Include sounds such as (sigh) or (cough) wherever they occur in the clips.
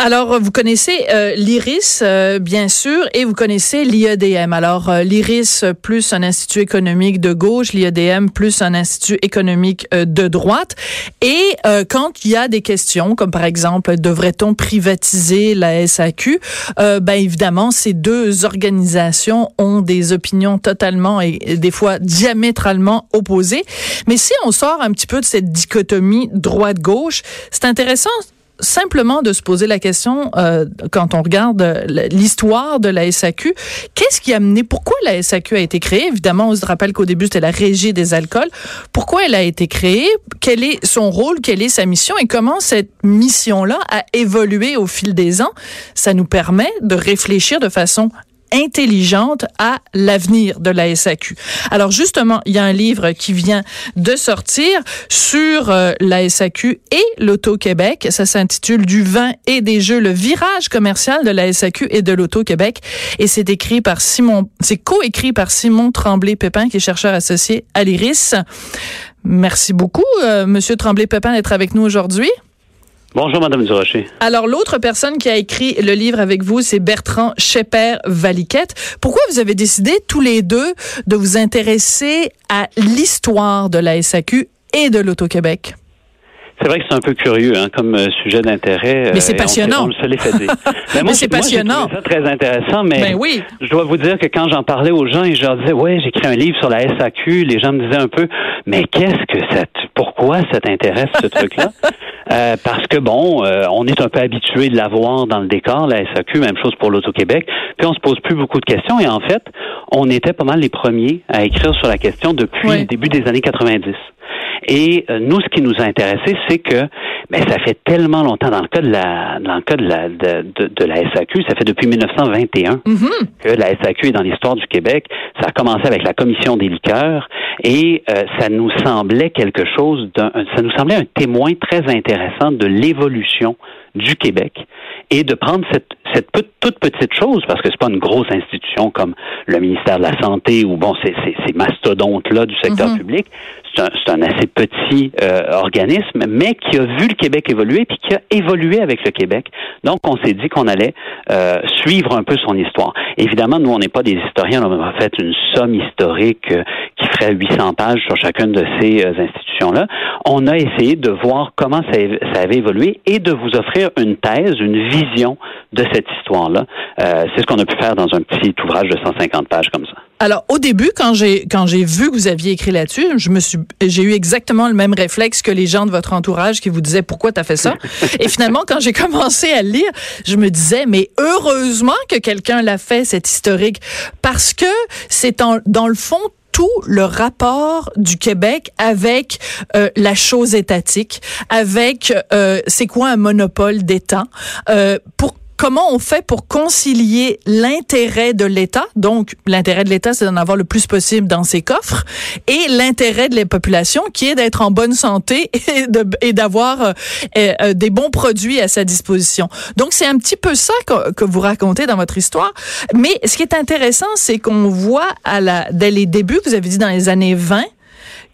Alors, vous connaissez euh, l'IRIS, euh, bien sûr, et vous connaissez l'IEDM. Alors, euh, l'IRIS plus un institut économique de gauche, l'IEDM plus un institut économique de droite. Et quand il y a des questions, comme par exemple, devrait-on privatiser la SAQ, ben évidemment, ces deux organisations ont des opinions totalement et des fois diamétralement opposées. Mais si on sort un petit peu de cette dichotomie droite-gauche, c'est intéressant simplement de se poser la question euh, quand on regarde euh, l'histoire de la SAQ, qu'est-ce qui a mené, pourquoi la SAQ a été créée? Évidemment, on se rappelle qu'au début c'était la régie des alcools. Pourquoi elle a été créée? Quel est son rôle? Quelle est sa mission? Et comment cette mission-là a évolué au fil des ans? Ça nous permet de réfléchir de façon intelligente à l'avenir de la SAQ. Alors justement, il y a un livre qui vient de sortir sur euh, la SAQ et l'Auto-Québec. Ça s'intitule Du vin et des jeux, le virage commercial de la SAQ et de l'Auto-Québec. Et c'est écrit par Simon, c'est coécrit par Simon Tremblay-Pépin, qui est chercheur associé à l'IRIS. Merci beaucoup, euh, Monsieur Tremblay-Pépin, d'être avec nous aujourd'hui. Bonjour, Madame Durocher. Alors, l'autre personne qui a écrit le livre avec vous, c'est Bertrand Schepper-Valiquette. Pourquoi vous avez décidé, tous les deux, de vous intéresser à l'histoire de la SAQ et de l'Auto-Québec? C'est vrai que c'est un peu curieux hein, comme euh, sujet d'intérêt. Mais c'est euh, passionnant. On, se l'est fait dire. Mais, c'est passionnant. C'est très intéressant, mais ben oui. je dois vous dire que quand j'en parlais aux gens et je leur disais, ouais, j'écris un livre sur la SAQ, les gens me disaient un peu, mais qu'est-ce que ça, pourquoi ça t'intéresse ce truc-là? (laughs) Euh, Parce que bon, euh, on est un peu habitué de l'avoir dans le décor, la SAQ, même chose pour l'Auto-Québec. Puis on se pose plus beaucoup de questions et en fait, on était pas mal les premiers à écrire sur la question depuis le début des années 90. Et euh, nous, ce qui nous a intéressé, c'est que ben, ça fait tellement longtemps dans le cas de la dans le cas de la de, de, la SAQ, ça fait depuis 1921 Mm-hmm. que la SAQ est dans l'histoire du Québec. Ça a commencé avec la commission des liqueurs et euh, ça nous semblait quelque chose d'un ça nous semblait un témoin très intéressant de l'évolution du Québec et de prendre cette, cette toute petite chose, parce que c'est pas une grosse institution comme le ministère de la Santé ou bon, ces, ces, ces mastodontes-là du secteur Mhm. public, c'est un, un assez petit euh, organisme, mais qui a vu le Québec évoluer puis qui a évolué avec le Québec. Donc, on s'est dit qu'on allait euh, suivre un peu son histoire. Évidemment, nous, on n'est pas des historiens, on a fait une somme historique euh, qui ferait 800 pages sur chacune de ces euh, institutions-là. On a essayé de voir comment ça, ça avait évolué et de vous offrir une thèse, une vision de cette histoire-là. Euh, c'est ce qu'on a pu faire dans un petit ouvrage de 150 pages comme ça. Alors, au début, quand j'ai quand j'ai vu que vous aviez écrit là-dessus, je me suis j'ai eu exactement le même réflexe que les gens de votre entourage qui vous disaient pourquoi t'as fait ça? (laughs) Et finalement, quand j'ai commencé à lire, je me disais mais heureusement que quelqu'un l'a fait cet historique parce que c'est en- dans le fond tout le rapport du Québec avec euh, la chose étatique, avec euh, c'est quoi un monopole d'État, euh, pour comment on fait pour concilier l'intérêt de l'État, donc l'intérêt de l'État, c'est d'en avoir le plus possible dans ses coffres, et l'intérêt de la population, qui est d'être en bonne santé (laughs) et d'avoir euh, euh, des bons produits à sa disposition. Donc c'est un petit peu ça que, que vous racontez dans votre histoire. Mais ce qui est intéressant, c'est qu'on voit à la, dès les débuts, vous avez dit dans les années 20,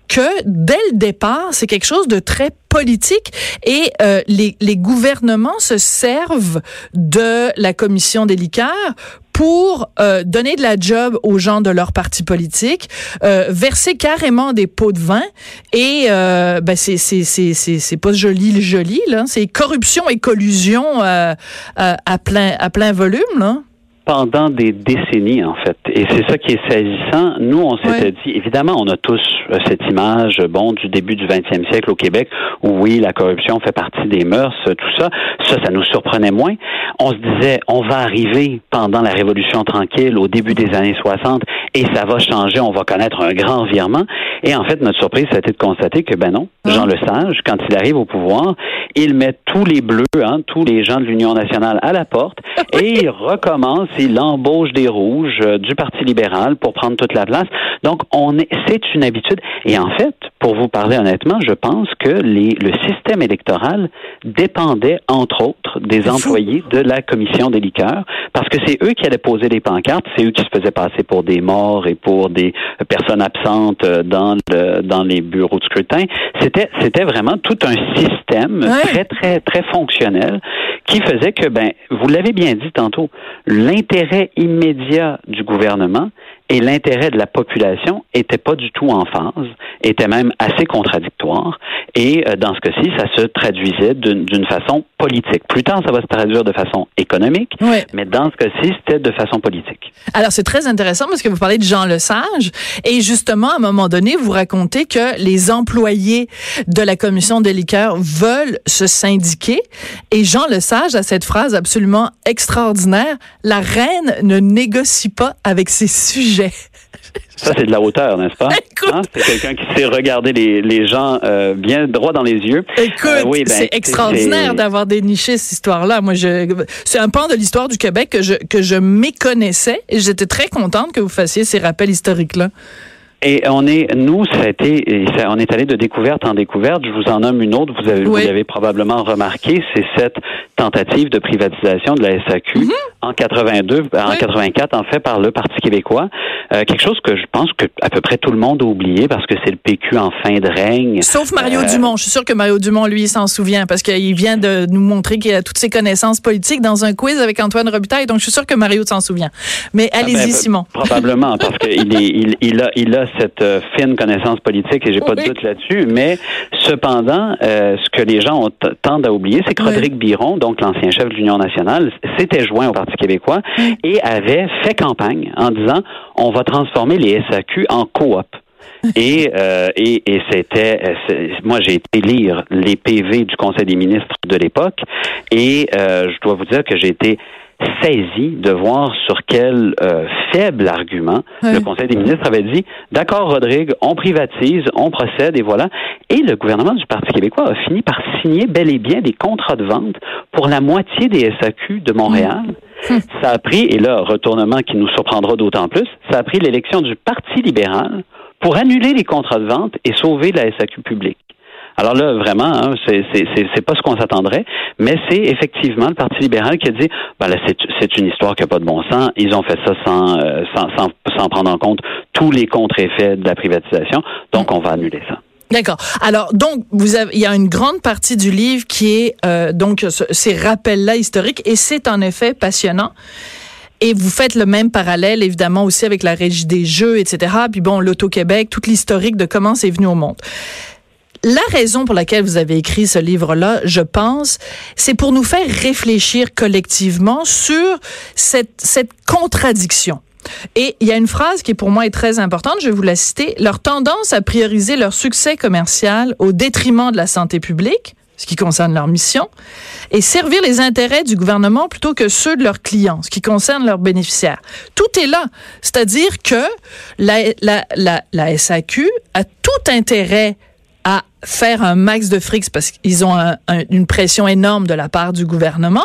que dès le départ, c'est quelque chose de très politique et euh, les, les gouvernements se servent de la commission des liqueurs pour euh, donner de la job aux gens de leur parti politique, euh, verser carrément des pots de vin et euh, ben c'est c'est c'est c'est c'est pas joli le joli là, c'est corruption et collusion euh, euh, à plein à plein volume là. Pendant des décennies, en fait. Et c'est ça qui est saisissant. Nous, on s'était dit, évidemment, on a tous euh, cette image, euh, bon, du début du 20e siècle au Québec, où oui, la corruption fait partie des mœurs, euh, tout ça. Ça, ça nous surprenait moins. On se disait, on va arriver pendant la Révolution tranquille, au début des années 60, et ça va changer, on va connaître un grand virement. Et en fait, notre surprise, ça a été de constater que, ben non. Jean Lesage, quand il arrive au pouvoir, il met tous les bleus, hein, tous les gens de l'Union nationale à la porte (laughs) et il recommence, il embauche des rouges euh, du Parti libéral pour prendre toute la place. Donc, on est, c'est une habitude. Et en fait, pour vous parler honnêtement, je pense que les, le système électoral dépendait, entre autres, des employés de la commission des liqueurs, parce que c'est eux qui allaient poser les pancartes, c'est eux qui se faisaient passer pour des morts et pour des personnes absentes euh, dans le, dans les bureaux de scrutin. C'était, c'était vraiment tout un système Ouais. très, très, très fonctionnel qui faisait que, ben, vous l'avez bien dit tantôt, l'intérêt immédiat du gouvernement et l'intérêt de la population n'étaient pas du tout en phase, étaient même assez contradictoires. Et euh, dans ce cas-ci, ça se traduisait d'une façon politique. Plus tard, ça va se traduire de façon économique, Ouais. mais dans ce cas-ci, c'était de façon politique. Alors, c'est très intéressant parce que vous parlez de Jean Lesage et justement, à un moment donné, vous racontez que les employés de la commission des liqueurs veulent se syndiquer et Jean Lesage a cette phrase absolument extraordinaire, la reine ne négocie pas avec ses sujets. Ça, c'est de la hauteur, n'est-ce pas? Écoute. Hein? C'est quelqu'un qui sait regarder les, les gens euh, bien droit dans les yeux. Écoute, Euh, oui, ben, c'est extraordinaire d'avoir déniché cette histoire-là. Moi, je, c'est un pan de l'histoire du Québec que je, que je méconnaissais et j'étais très contente que vous fassiez ces rappels historiques-là. Et on est, nous, ça a été, ça- on est allé de découverte en découverte. Je vous en nomme une autre. Vous avez, Oui. vous l'avez probablement remarqué, c'est cette tentative de privatisation de la SAQ en 82, en Mm-hmm. Oui. 84, en fait, par le Parti québécois. Euh, quelque chose que je pense que à peu près tout le monde a oublié parce que c'est le PQ en fin de règne. Sauf Mario Euh, Dumont. Je suis sûre que Mario Dumont, lui, s'en souvient parce qu'il vient de nous montrer qu'il a toutes ses connaissances politiques dans un quiz avec Antoine Robitaille. Donc, je suis sûre que Mario s'en souvient. Mais Ah allez-y, ben, Simon. Probablement, parce qu'il il, il a, il a cette euh, fine connaissance politique et j'ai pas de doute là-dessus. Mais cependant, euh, ce que les gens ont tendent à oublier, c'est que Oui. Rodrigue Biron, donc l'ancien chef de l'Union nationale, s'était joint au Parti québécois et avait fait campagne en disant on va transformer les SAQ en coop. (laughs) Et, euh, et, et c'était, moi j'ai été lire les PV du Conseil des ministres de l'époque et euh, je dois vous dire que j'ai été saisi de voir sur quel euh, faible argument le Conseil des ministres avait dit d'accord Rodrigue, on privatise, on procède et voilà. Et le gouvernement du Parti québécois a fini par signer bel et bien des contrats de vente pour la moitié des SAQ de Montréal. (laughs) Ça a pris, et là, retournement qui nous surprendra d'autant plus, ça a pris l'élection du Parti libéral pour annuler les contrats de vente et sauver la SAQ publique. Alors là, vraiment, hein, c'est pas ce qu'on s'attendrait, mais c'est effectivement le Parti libéral qui a dit, ben là, c'est une histoire qui n'a pas de bon sens. Ils ont fait ça sans, euh, sans, sans, sans prendre en compte tous les contre-effets de la privatisation, donc on va annuler ça. D'accord. Alors, donc, vous avez, il y a une grande partie du livre qui est euh, donc ce- ces rappels-là historiques, et c'est en effet passionnant. Et vous faites le même parallèle, évidemment, aussi avec la Régie des Jeux, etc. Puis bon, l'Auto-Québec, toute l'historique de comment c'est venu au monde. La raison pour laquelle vous avez écrit ce livre-là, je pense, c'est pour nous faire réfléchir collectivement sur cette, cette contradiction. Et il y a une phrase qui pour moi est très importante, je vais vous la citer. Leur tendance à prioriser leur succès commercial au détriment de la santé publique, ce qui concerne leur mission, et servir les intérêts du gouvernement plutôt que ceux de leurs clients, ce qui concerne leurs bénéficiaires. Tout est là. C'est-à-dire que la, la, la, la SAQ a tout intérêt à faire un max de fric parce qu'ils ont un- un- une pression énorme de la part du gouvernement.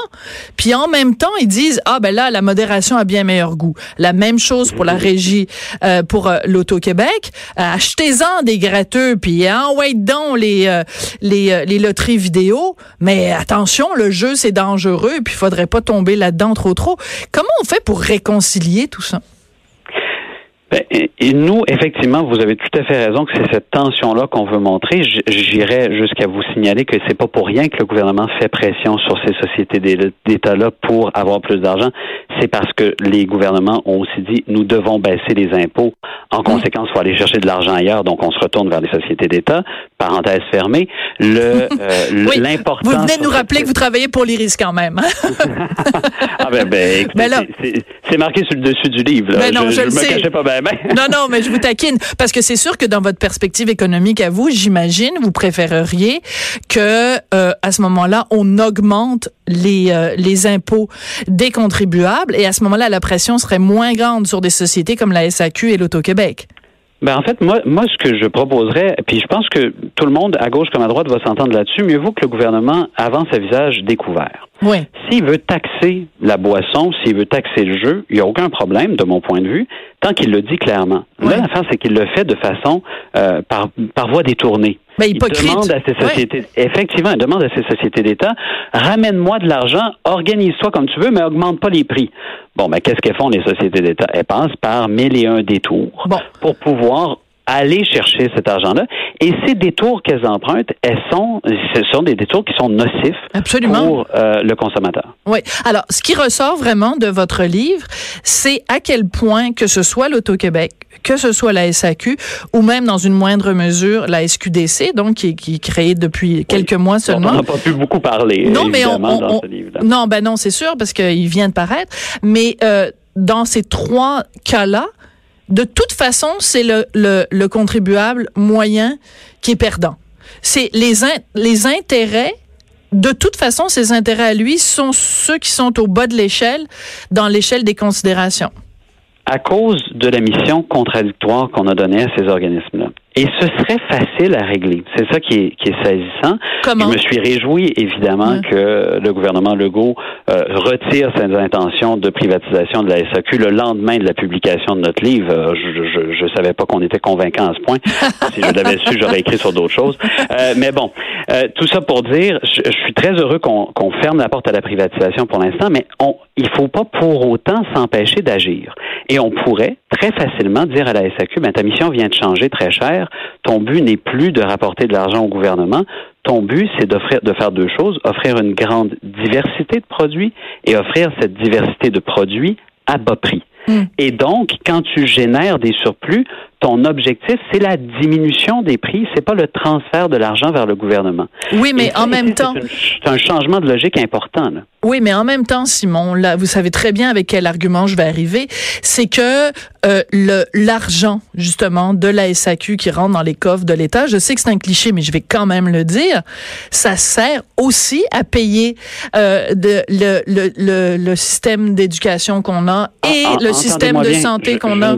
Puis en même temps, ils disent ah ben là la modération a bien meilleur goût. La même chose pour la régie euh, pour euh, l'Auto-Québec. Euh, Achetez-en des gratteux puis envoyez donc les euh, les euh, les loteries vidéo, mais attention, le jeu c'est dangereux puis il faudrait pas tomber là-dedans trop trop. Comment on fait pour réconcilier tout ça? Et, et nous, effectivement, vous avez tout à fait raison que c'est cette tension-là qu'on veut montrer. J'irais jusqu'à vous signaler que c'est pas pour rien que le gouvernement fait pression sur ces sociétés d'É- d'État-là pour avoir plus d'argent. C'est parce que les gouvernements ont aussi dit nous devons baisser les impôts. En conséquence, il faut aller chercher de l'argent ailleurs, donc on se retourne vers les sociétés d'État. parenthèse fermée, le euh, (laughs) Oui, l'importance. Vous venez de nous rappeler que vous travaillez pour l'IRIS quand même. (laughs) ah ben, ben, (laughs) écoutez, Ben c'est- marqué sur le dessus du livre. Là. Ben non, je le me sais. cachais pas bien. (laughs) Non, non, mais je vous taquine. Parce que c'est sûr que dans votre perspective économique à vous, j'imagine, vous préféreriez que, euh, à ce moment-là, on augmente les, euh, les impôts des contribuables et à ce moment-là, la pression serait moins grande sur des sociétés comme la SAQ et l'Auto-Québec. Ben en fait, moi, moi, ce que je proposerais, puis je pense que tout le monde, à gauche comme à droite, va s'entendre là-dessus, mieux vaut que le gouvernement avance à visage découvert. Oui. S'il veut taxer la boisson, s'il veut taxer le jeu, il n'y a aucun problème, de mon point de vue, tant qu'il le dit clairement. Ouais. Là, l'affaire, c'est qu'il le fait de façon euh, par, par voie détournée. Ben, Il demande à ces Ouais. sociétés, effectivement, il demande à ces sociétés d'État, ramène-moi de l'argent, organise-toi comme tu veux, mais augmente pas les prix. Bon, ben, qu'est-ce qu'elles font les sociétés d'État? Elles passent par mille et un détours Bon. pour pouvoir aller chercher cet argent-là. Et ces détours qu'elles empruntent, elles sont, ce sont des détours qui sont nocifs Absolument. pour euh, le consommateur. Oui. Alors, ce qui ressort vraiment de votre livre, c'est à quel point que ce soit l'Auto-Québec, que ce soit la SAQ, ou même dans une moindre mesure la SQDC, donc qui, est- qui est créée depuis quelques mois On seulement. n'a pas pu beaucoup parler, Non, mais on, on- dans on- ce non, ben non, c'est sûr parce qu'il vient de paraître. Mais euh, dans ces trois cas-là, de toute façon, c'est le, le, le contribuable moyen qui est perdant. C'est les les intérêts. De toute façon, ces intérêts à lui sont ceux qui sont au bas de l'échelle, dans l'échelle des considérations. à cause de la mission contradictoire qu'on a donnée à ces organismes-là. Et ce serait facile à régler. C'est ça qui est, qui est saisissant. Comment? Je me suis réjoui, évidemment, Ouais. que le gouvernement Legault euh, retire ses intentions de privatisation de la SAQ le lendemain de la publication de notre livre. Euh, je ne savais pas qu'on était convaincant à ce point. (laughs) si je l'avais su, j'aurais écrit sur d'autres choses. Euh, mais bon, euh, tout ça pour dire, je, je suis très heureux qu'on qu'on ferme la porte à la privatisation pour l'instant, mais on, il faut pas pour autant s'empêcher d'agir. Et on pourrait très facilement dire à la SAQ, ben, ta mission vient de changer très cher. Ton but n'est plus de rapporter de l'argent au gouvernement. Ton but, c'est d'offrir, de faire deux choses, offrir une grande diversité de produits et offrir cette diversité de produits à bas prix. Mm. Et donc, quand tu génères des surplus, ton objectif, c'est la diminution des prix, c'est pas le transfert de l'argent vers le gouvernement. Oui, mais ça, en même temps, c'est un changement de logique important. Là. Oui, mais en même temps, Simon, là, vous savez très bien avec quel argument je vais arriver, c'est que euh, le l'argent justement de la SAQ qui rentre dans les coffres de l'État, je sais que c'est un cliché, mais je vais quand même le dire, ça sert aussi à payer euh, de, le, le, le, le système d'éducation qu'on a et En- en- le système de bien, santé qu'on a.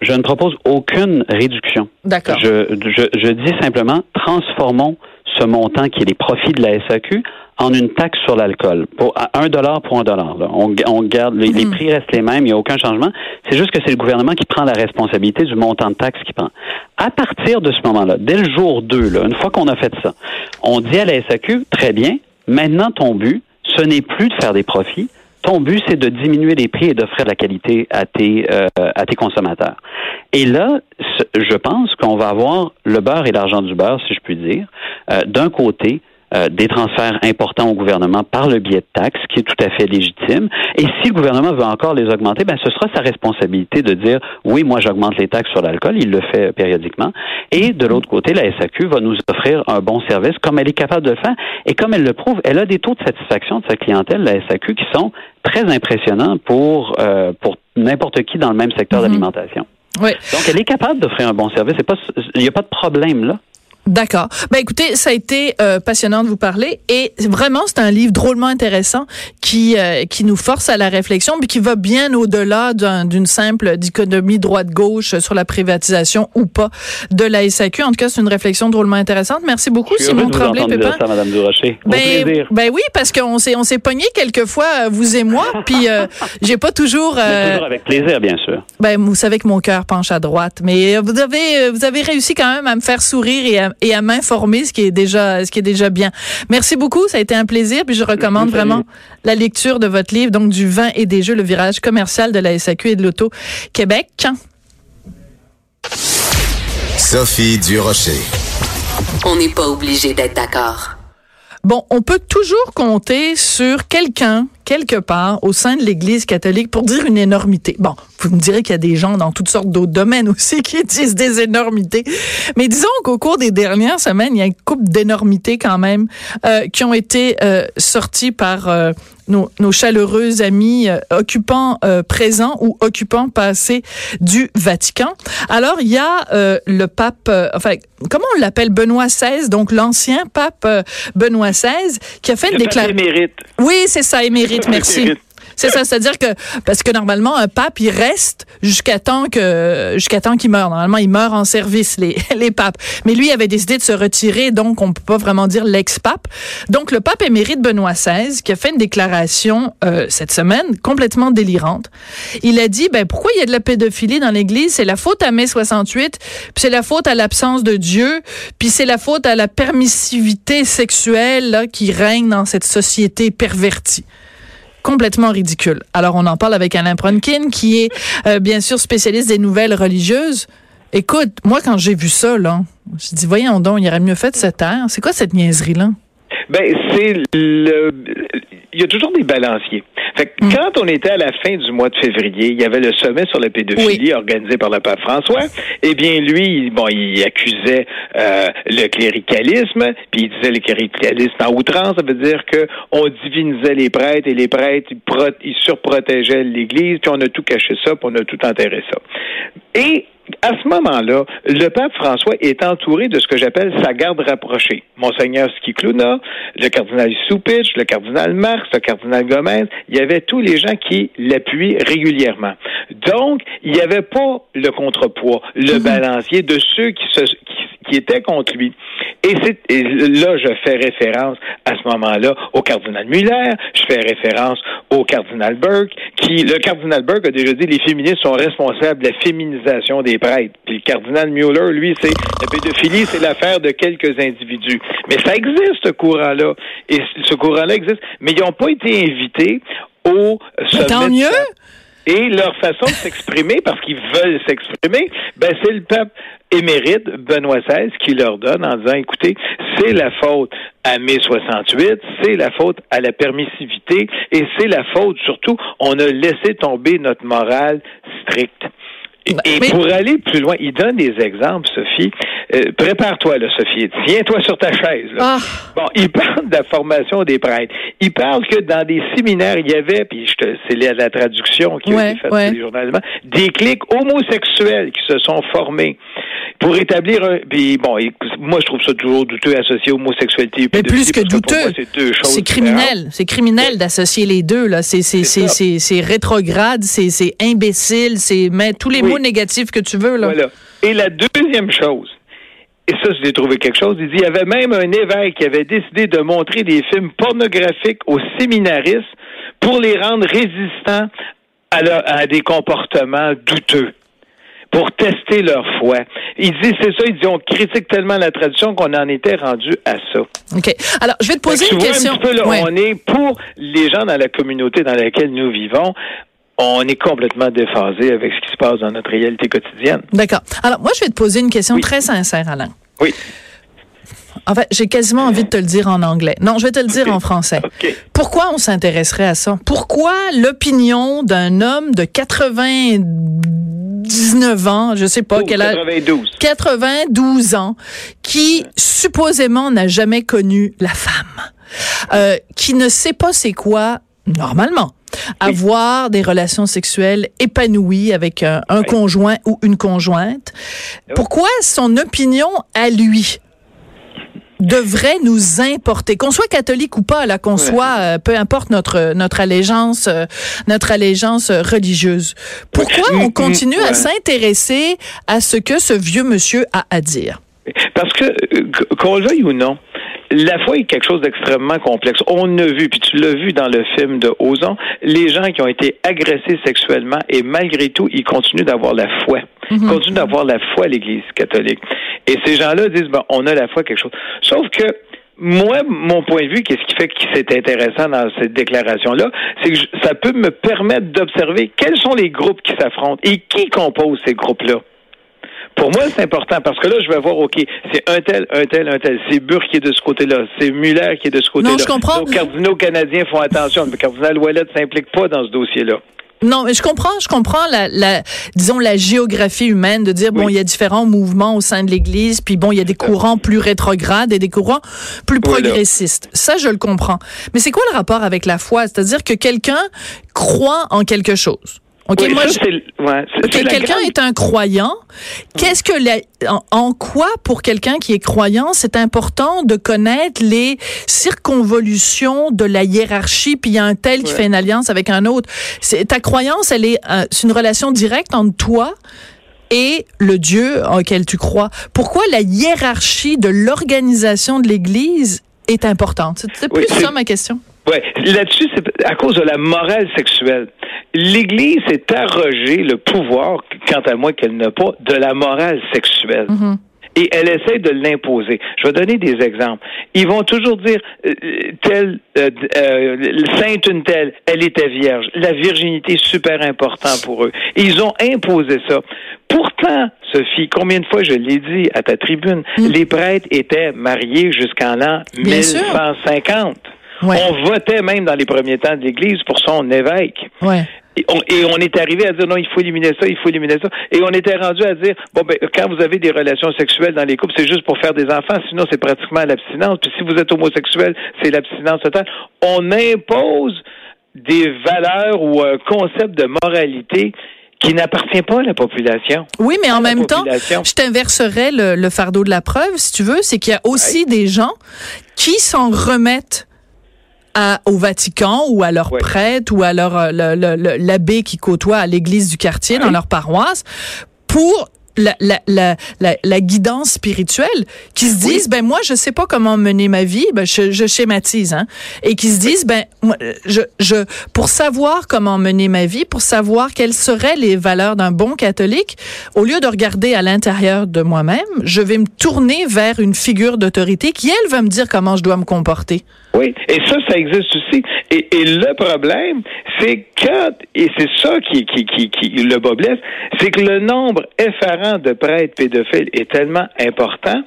Je ne propose aucune réduction. D'accord. Je, je, je dis simplement, transformons ce montant qui est les profits de la SAQ en une taxe sur l'alcool. Pour à un dollar pour un dollar. là. On, on garde les, les Mhm. prix restent les mêmes, il n'y a aucun changement. C'est juste que c'est le gouvernement qui prend la responsabilité du montant de taxe qu'il prend. À partir de ce moment-là, dès le jour 2, là, une fois qu'on a fait ça, on dit à la SAQ, très bien, maintenant ton but, ce n'est plus de faire des profits. Ton but, c'est de diminuer les prix et d'offrir de la qualité à tes, euh, à tes consommateurs. Et là, je pense qu'on va avoir le beurre et l'argent du beurre, si je puis dire. Euh, D'un côté, euh, des transferts importants au gouvernement par le biais de taxes, qui est tout à fait légitime. Et si le gouvernement veut encore les augmenter, ben ce sera sa responsabilité de dire oui, moi j'augmente les taxes sur l'alcool, il le fait périodiquement. Et de l'autre côté, la SAQ va nous offrir un bon service comme elle est capable de le faire et comme elle le prouve, elle a des taux de satisfaction de sa clientèle, la SAQ, qui sont très impressionnants pour euh, pour n'importe qui dans le même secteur Mhm. d'alimentation. Oui. Donc, elle est capable d'offrir un bon service. C'est pas, il n'y a pas de problème là. D'accord. Ben écoutez, ça a été euh, passionnant de vous parler et vraiment c'est un livre drôlement intéressant qui euh, qui nous force à la réflexion mais qui va bien au-delà d'un- d'une simple dichotomie droite-gauche sur la privatisation ou pas de la SAQ. En tout cas, c'est une réflexion drôlement intéressante. Merci beaucoup Simon Tremblay Pépin. ça, Madame Ben, ben oui, parce qu'on s'est on s'est pogné quelquefois euh, vous et moi, (laughs) puis euh, j'ai pas toujours, euh, Toujours avec plaisir, bien sûr. ben vous savez que mon cœur penche à droite, mais euh, vous avez vous avez réussi quand même à me faire sourire et à, et à m'informer, ce qui est déjà ce qui est déjà bien. Merci beaucoup, ça a été un plaisir, puis je recommande vraiment la lecture de votre livre, donc du vin et des jeux, le virage commercial de la SAQ et de l'auto Québec. Sophie Durocher. On n'est pas obligé d'être d'accord. Bon, on peut toujours compter sur quelqu'un quelque part au sein de l'Église catholique pour dire une énormité. Bon, vous me direz qu'il y a des gens dans toutes sortes d'autres domaines aussi (laughs) qui disent des énormités. Mais disons qu'au cours des dernières semaines, il y a une couple d'énormités quand même euh, qui ont été euh, sorties par euh, nos, nos, chaleureux amis euh, occupants euh, présents ou occupants passés du Vatican. Alors, il y a euh, le pape, enfin, comment on l'appelle, Benoît XVI, donc l'ancien pape Benoît XVI, qui a fait une déclaration. Oui, c'est ça, émérite, (laughs) merci. C'est ça, c'est-à-dire que parce que normalement un pape il reste jusqu'à temps que jusqu'à temps qu'il meurt. Normalement, il meurt en service les (laughs) les papes. Mais lui avait décidé de se retirer, donc on peut pas vraiment dire l'ex-pape. Donc le pape émérite Benoît XVI qui a fait une déclaration euh, cette semaine complètement délirante. Il a dit ben pourquoi il y a de la pédophilie dans l'église, c'est la faute à mai 68, puis c'est la faute à l'absence de Dieu, puis c'est la faute à la permissivité sexuelle là, qui règne dans cette société pervertie complètement ridicule. Alors, on en parle avec Alain Pronkin, qui est euh, bien sûr spécialiste des nouvelles religieuses. Écoute, moi, quand j'ai vu ça, là, je dis, voyons donc, il aurait mieux fait de se taire. C'est quoi cette niaiserie-là? Ben, c'est le. Il y a toujours des balanciers. Fait que mm. quand on était à la fin du mois de février, il y avait le sommet sur la pédophilie organisé par le pape François. Eh bien, lui, bon, il accusait euh, le cléricalisme, puis il disait le cléricalisme en outrance, ça veut dire que on divinisait les prêtres et les prêtres, ils, ils surprotégeaient l'Église, puis on a tout caché ça, puis on a tout enterré ça. Et à ce moment-là, le pape François est entouré de ce que j'appelle sa garde rapprochée. Monseigneur Skicluna, le cardinal Soupich, le cardinal Marx, le cardinal Gomez, il y avait tous les gens qui l'appuient régulièrement. Donc, il n'y avait pas le contrepoids, le mhm. balancier de ceux qui, se, qui étaient contre lui. Et, et là, je fais référence à ce moment-là au cardinal Muller, je fais référence au cardinal Burke, qui, le cardinal Burke a déjà dit les féministes sont responsables de la féminisation des prêtres. Puis le cardinal Mueller, lui, c'est la pédophilie, c'est l'affaire de quelques individus. Mais ça existe, ce courant-là. Et ce courant-là existe. Mais ils n'ont pas été invités au sommet. Tant mieux! Et leur façon de s'exprimer, parce qu'ils veulent s'exprimer, ben c'est le peuple émérite Benoît XVI qui leur donne en disant écoutez, c'est la faute à mai 68, c'est la faute à la permissivité et c'est la faute surtout on a laissé tomber notre morale stricte. Et, ben, pour aller plus loin, il donne des exemples, Sophie. Euh, prépare-toi, là, Sophie. Tiens-toi sur ta chaise. Là. Ah. Bon, il parle de la formation des prêtres. Il parle que dans des séminaires, il y avait, puis c'est la, la traduction qui a été faite ouais. journalistes, des clics homosexuels qui se sont formés pour établir un. Puis bon, moi je trouve ça toujours douteux associer homosexualité. Mais plus que douteux, c'est criminel. C'est criminel d'associer les deux là. C'est rétrograde, c'est imbécile, c'est tous les mots négatifs que tu veux là. Voilà. Et la deuxième chose. Et ça, j'ai trouvé quelque chose. Il dit, il y avait même un évêque qui avait décidé de montrer des films pornographiques aux séminaristes pour les rendre résistants à, à des comportements douteux pour tester leur foi. Il dit, c'est ça, il dit, on critique tellement la tradition qu'on en était rendu à ça. OK. Alors, je vais te poser une question. Un petit peu, là, On est pour les gens dans la communauté dans laquelle nous vivons, on est complètement déphasé avec ce qui se passe dans notre réalité quotidienne. D'accord. Alors, moi, je vais te poser une question très sincère, Alain. Oui. En fait, j'ai quasiment envie de te le dire en anglais. Non, je vais te le dire en français. Pourquoi on s'intéresserait à ça? Pourquoi l'opinion d'un homme de 80 19 ans, je sais pas quel âge? 92. 92 ans, qui supposément n'a jamais connu la femme, euh, qui ne sait pas c'est quoi normalement. Avoir des relations sexuelles épanouies avec un, conjoint ou une conjointe. Pourquoi son opinion à lui devrait nous importer, qu'on soit catholique ou pas, là, qu'on soit, euh, peu importe notre notre allégeance, euh, notre allégeance religieuse. Pourquoi on continue à s'intéresser à ce que ce vieux monsieur a à dire? Parce que euh, qu'on le veuille ou non, la foi est quelque chose d'extrêmement complexe. On a vu, puis tu l'as vu dans le film de Ozon, les gens qui ont été agressés sexuellement et malgré tout, ils continuent d'avoir la foi. Ils mhm. continuent d'avoir la foi à l'Église catholique. Et ces gens-là disent, ben, on a la foi quelque chose. Sauf que moi, mon point de vue, qu'est-ce qui fait que c'est intéressant dans cette déclaration-là, c'est que ça peut me permettre d'observer quels sont les groupes qui s'affrontent et qui composent ces groupes-là Pour moi, c'est important parce que là, je vais voir, OK, c'est un tel, un tel, un tel. C'est Burke qui est de ce côté-là. C'est Muller qui est de ce côté-là. Non, je comprends. Nos cardinaux canadiens font attention. Le cardinal Ouellet ne s'implique pas dans ce dossier-là. Non, mais je comprends, je comprends la, la disons la géographie humaine de dire bon, il y a différents mouvements au sein de l'Église, puis bon, il y a des courants plus rétrogrades et des courants plus progressistes. Ça, je le comprends. Mais c'est quoi le rapport avec la foi? C'est-à-dire que quelqu'un croit en quelque chose. OK, moi, quelqu'un est un croyant. Qu'est-ce que en, quoi pour quelqu'un qui est croyant, c'est important de connaître les circonvolutions de la hiérarchie, puis il y a un tel qui fait une alliance avec un autre. C'est ta croyance, elle est euh, c'est une relation directe entre toi et le Dieu auquel tu crois. Pourquoi la hiérarchie de l'organisation de l'Église est importante? C'est plus ça ma question. Oui, là-dessus, c'est à cause de la morale sexuelle. L'Église s'est arrogé le pouvoir, quant à moi qu'elle n'a pas, de la morale sexuelle. Mm-hmm. Et elle essaie de l'imposer. Je vais donner des exemples. Ils vont toujours dire euh, telle euh, euh, sainte une telle, elle était vierge. La virginité est super important pour eux. Et ils ont imposé ça. Pourtant, Sophie, combien de fois je l'ai dit à ta tribune, mm. les prêtres étaient mariés jusqu'en l'an 1150. On votait même dans les premiers temps de l'Église pour son évêque. Et, on, est arrivé à dire non, il faut éliminer ça, il faut éliminer ça. Et on était rendu à dire bon ben quand vous avez des relations sexuelles dans les couples, c'est juste pour faire des enfants, sinon c'est pratiquement l'abstinence. Puis si vous êtes homosexuel, c'est l'abstinence totale. On impose des valeurs ou un concept de moralité qui n'appartient pas à la population. Oui, mais en même temps, je t'inverserais le, fardeau de la preuve, si tu veux, c'est qu'il y a aussi des gens qui s'en remettent au Vatican ou à leur prêtre ou à leur euh, l'abbé qui côtoie à l'église du quartier dans leur paroisse pour la, la, la, la, guidance spirituelle, qui se disent, ben moi, je sais pas comment mener ma vie, ben je, je schématise, hein, et qui se disent, ben je, je, pour savoir comment mener ma vie, pour savoir quelles seraient les valeurs d'un bon catholique, au lieu de regarder à l'intérieur de moi-même, je vais me tourner vers une figure d'autorité qui, elle, va me dire comment je dois me comporter. Oui, et ça, ça existe aussi. Et, et le problème, c'est que, et c'est ça qui, qui, qui, qui le bas blesse, c'est que le nombre effarant de prêtres pédophiles est tellement important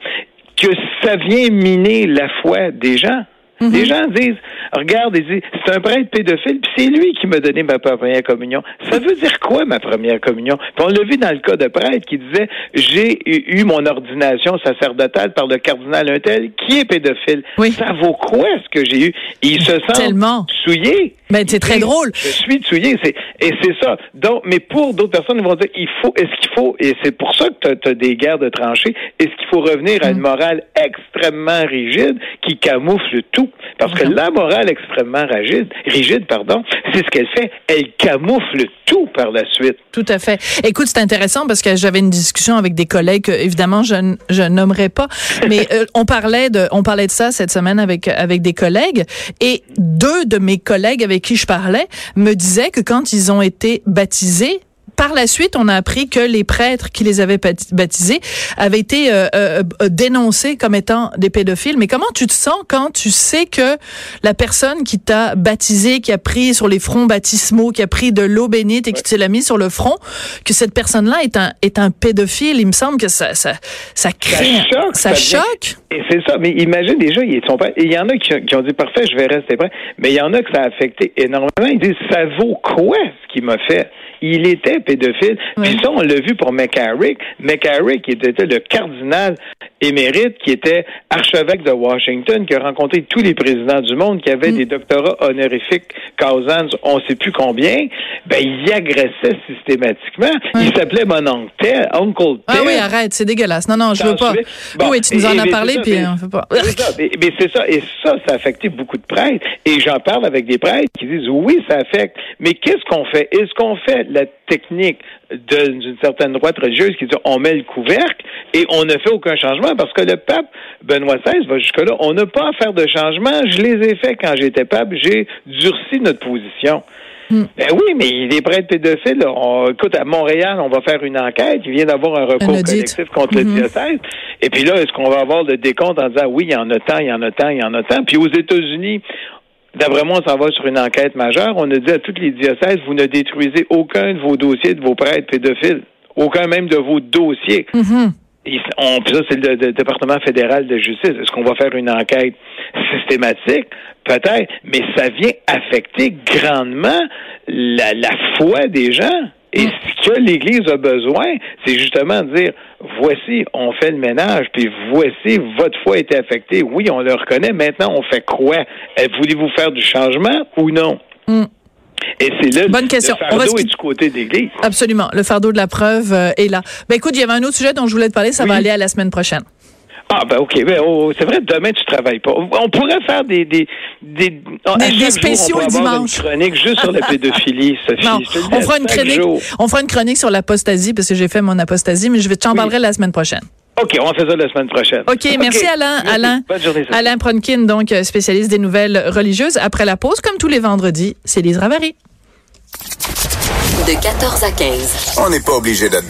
que ça vient miner la foi des gens. Mhm. Les gens disent, regarde, c'est un prêtre pédophile, puis c'est lui qui m'a donné ma première communion. Ça veut dire quoi, ma première communion? Puis on l'a vu dans le cas de prêtre qui disait, j'ai eu mon ordination sacerdotale par le cardinal Untel, qui est pédophile. Ça vaut quoi, ce que j'ai eu? il se sent Tellement. souillé. Ben, c'est très drôle. Je suis souillé, c'est, et c'est ça. Donc, mais pour d'autres personnes, ils vont dire, il faut, est-ce qu'il faut, et c'est pour ça que tu as, des guerres de tranchées, est-ce qu'il faut revenir à une mm. morale extrêmement rigide qui camoufle tout? Parce que la morale extrêmement rigide, rigide, pardon, c'est ce qu'elle fait. Elle camoufle tout par la suite. Tout à fait. Écoute, c'est intéressant parce que j'avais une discussion avec des collègues, évidemment, je, je nommerai pas, (laughs) mais euh, on parlait de, on parlait de ça cette semaine avec avec des collègues et deux de mes collègues avec qui je parlais me disaient que quand ils ont été baptisés, par la suite, on a appris que les prêtres qui les avaient baptisés avaient été euh, euh, dénoncés comme étant des pédophiles. Mais comment tu te sens quand tu sais que la personne qui t'a baptisé, qui a pris sur les fronts baptismaux, qui a pris de l'eau bénite et qui te l'a mis sur le front, que cette personne-là est un est un pédophile? Il me semble que ça ça ça crée, ça choque. Et c'est ça. Mais imagine déjà, ils sont pas. Il y en a qui, ont dit parfait, je vais rester prêt. Mais il y en a que ça a affecté énormément. Ils disent ça vaut quoi ce qui m'a fait? Il était pédophile. Puis ça, on l'a vu pour McCarrick. McCarrick, qui était le cardinal émérite, qui était archevêque de Washington, qui a rencontré tous les présidents du monde, qui avait mm. des doctorats honorifiques, Cousins, on ne sait plus combien, ben, il y agressait systématiquement. Il s'appelait mon oncle Ted, Uncle Ah oui, arrête, c'est dégueulasse. Non, non, je veux pas. oui, tu nous en as parlé, puis on veut pas. Mais, c'est ça. Et ça, ça a affecté beaucoup de prêtres. Et j'en parle avec des prêtres qui disent, oui, ça affecte. Mais qu'est-ce qu'on fait? Est-ce qu'on fait la technique d'une certaine droite religieuse qui dit on met le couvercle et on ne fait aucun changement? Parce que le pape Benoît XVI va jusque-là. On n'a pas à faire de changement. Je les ai faits quand j'étais pape. J'ai durci notre position. Hmm. Ben oui, mais il est prêtres pédophiles. On, écoute, à Montréal, on va faire une enquête. Il vient d'avoir un recours collectif contre le hmm. diocèse. Et puis là, est-ce qu'on va avoir le décompte en disant oui, il y en a tant, il y en a tant, il y en a tant? Puis aux États-Unis, D'après moi, on s'en va sur une enquête majeure. On a dit à tous les diocèses, vous ne détruisez aucun de vos dossiers de vos prêtres pédophiles. aucun même de vos dossiers. Et on, puis ça, c'est le, le département fédéral de justice. Est-ce qu'on va faire une enquête systématique? Peut-être, mais ça vient affecter grandement la, la foi des gens. Et ce que l'Église a besoin, c'est justement de dire, voici, on fait le ménage, puis voici, votre foi a été affectée. Oui, on le reconnaît. Maintenant, on fait quoi? Euh, Voulez-vous faire du changement ou non? Mm. Et c'est là, Bonne question. le On va fardeau est du côté de l'Église. Absolument. Le fardeau de la preuve euh, est là. Ben écoute, il y avait un autre sujet dont je voulais te parler. Ça va aller à la semaine prochaine. Ah, ben OK. Ben, oh, c'est vrai, demain, tu travailles pas. On pourrait faire des... Des, des, à Des- des jour, spéciaux on pourrait le avoir dimanche. une chronique juste sur la pédophilie, (laughs) Sophie. Non, on fera une chronique. On fera une chronique sur l'apostasie parce que j'ai fait mon apostasie, mais je vais t'en Oui. parlerai la semaine prochaine. OK, on fait ça la semaine prochaine. OK, merci Alain. Merci. Alain, Bonne journée. Alain Pronkin, donc euh, spécialiste des nouvelles religieuses. Après la pause, comme tous les vendredis, c'est Lise Ravary. De 14 à 15. On n'est pas obligé d'être